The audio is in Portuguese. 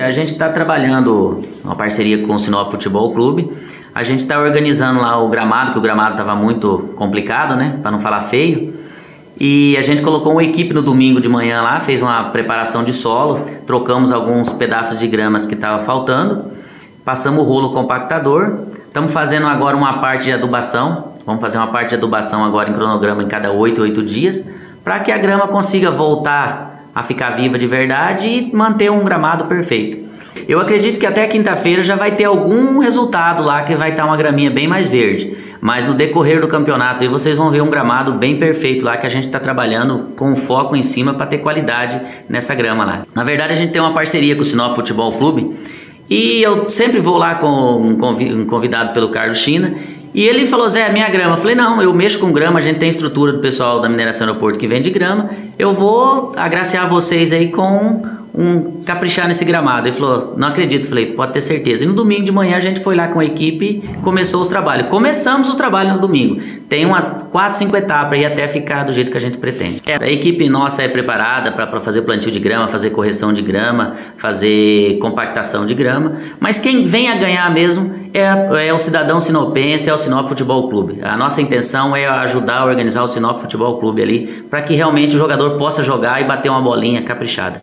A gente está trabalhando uma parceria com o Sinop Futebol Clube. A gente está organizando lá o gramado, que o gramado estava muito complicado, né? Para não falar feio. E a gente colocou uma equipe no domingo de manhã lá, fez uma preparação de solo, trocamos alguns pedaços de gramas que estava faltando, passamos o rolo compactador. Estamos fazendo agora uma parte de adubação. Vamos fazer uma parte de adubação agora em cronograma em cada 8, 8 dias, para que a grama consiga voltar a ficar viva de verdade e manter um gramado perfeito. Eu acredito que até quinta-feira já vai ter algum resultado lá que vai estar uma graminha bem mais verde. Mas no decorrer do campeonato aí vocês vão ver um gramado bem perfeito lá que a gente está trabalhando com foco em cima para ter qualidade nessa grama lá. Na verdade a gente tem uma parceria com o Sinop Futebol Clube e eu sempre vou lá com um convidado pelo Carlos China e ele falou, Zé, minha grama. Eu falei, não, eu mexo com grama, a gente tem estrutura do pessoal da mineração aeroporto que vende grama. Eu vou agraciar vocês aí com um caprichar nesse gramado. Ele falou, não acredito. Falei, pode ter certeza. E no domingo de manhã a gente foi lá com a equipe começou os trabalhos. Começamos os trabalhos no domingo. Tem umas 4, 5 etapas e até ficar do jeito que a gente pretende. É, a equipe nossa é preparada para fazer plantio de grama, fazer correção de grama, fazer compactação de grama. Mas quem vem a ganhar mesmo é, é o cidadão sinopense, é o Sinop Futebol Clube. A nossa intenção é ajudar a organizar o Sinop Futebol Clube ali para que realmente o jogador possa jogar e bater uma bolinha caprichada.